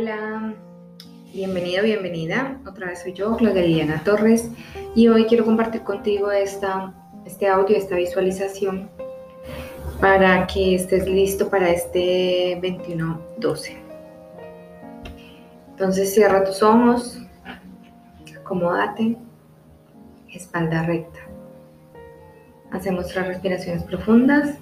Hola, bienvenido, bienvenida. Otra vez soy yo, Claudia Torres, y hoy quiero compartir contigo esta, este audio, esta visualización, para que estés listo para este 21-12. Entonces cierra tus ojos, acomódate, espalda recta. Hacemos tres respiraciones profundas.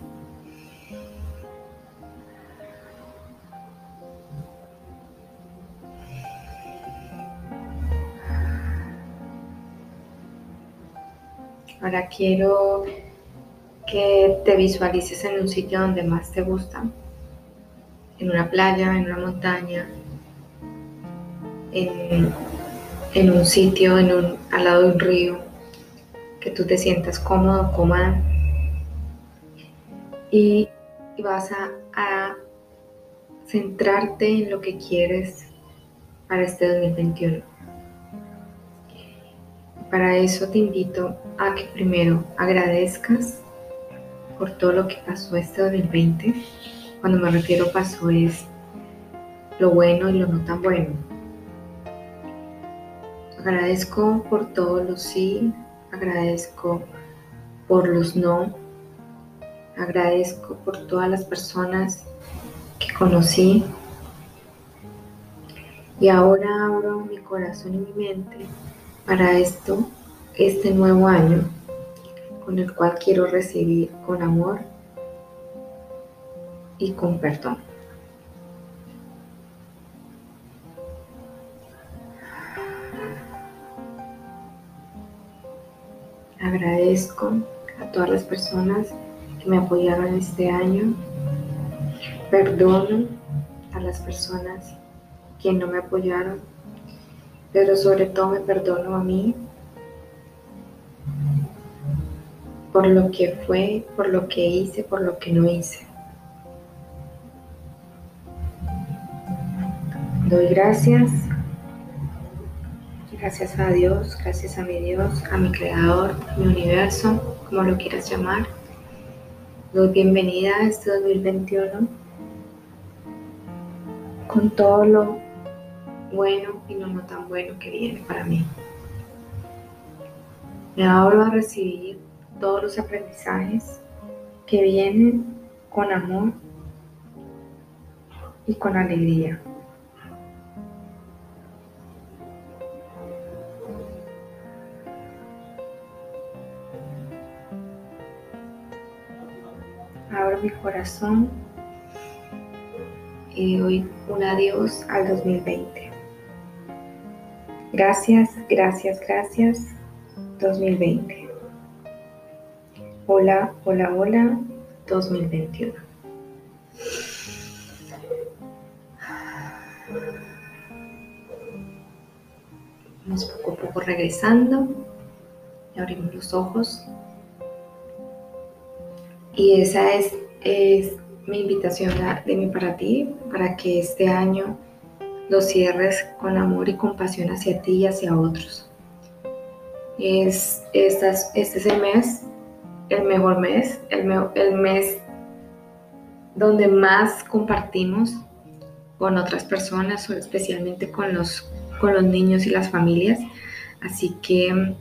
Ahora quiero que te visualices en un sitio donde más te gusta, en una playa, en una montaña, en, un sitio, en un, al lado de un río, que tú te sientas cómodo, cómoda. Y, vas a, a centrarte en lo que quieres para este 2021. Para eso te invito a que primero agradezcas por todo lo que pasó este 2020. Cuando me refiero pasó es lo bueno y lo no tan bueno. Agradezco por todos los sí, agradezco por los no, agradezco por todas las personas que conocí y ahora abro mi corazón y mi mente para esto, este nuevo año, con el cual quiero recibir con amor y con perdón. Agradezco a todas las personas que me apoyaron este año. Perdono a las personas que no me apoyaron pero sobre todo me perdono a mí por lo que fue, por lo que hice, por lo que no hice. Doy gracias, gracias a Dios, gracias a mi Dios, a mi creador, a mi universo, como lo quieras llamar. Doy bienvenida a este 2021 con todo lo bueno y no, tan bueno que viene para mí. Me abro a recibir todos los aprendizajes que vienen con amor y con alegría. Abro mi corazón y doy un adiós al 2020. Gracias, gracias, gracias 2020. Hola, hola, hola 2021. Vamos poco a poco regresando y abrimos los ojos. Y esa es, es mi invitación de mí para ti, para que este año lo cierres con amor y compasión hacia ti y hacia otros. Es, este es el mes, el mejor mes, el, el mes donde más compartimos con otras personas, especialmente con los, con los niños y las familias. Así que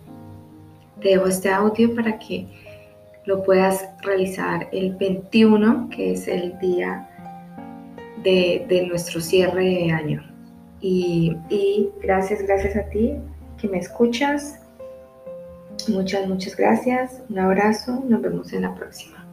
te dejo este audio para que lo puedas realizar el 21, que es el día de, de nuestro cierre de año. Y, gracias, gracias a ti que me escuchas. Muchas, muchas gracias. Un abrazo. Nos vemos en la próxima.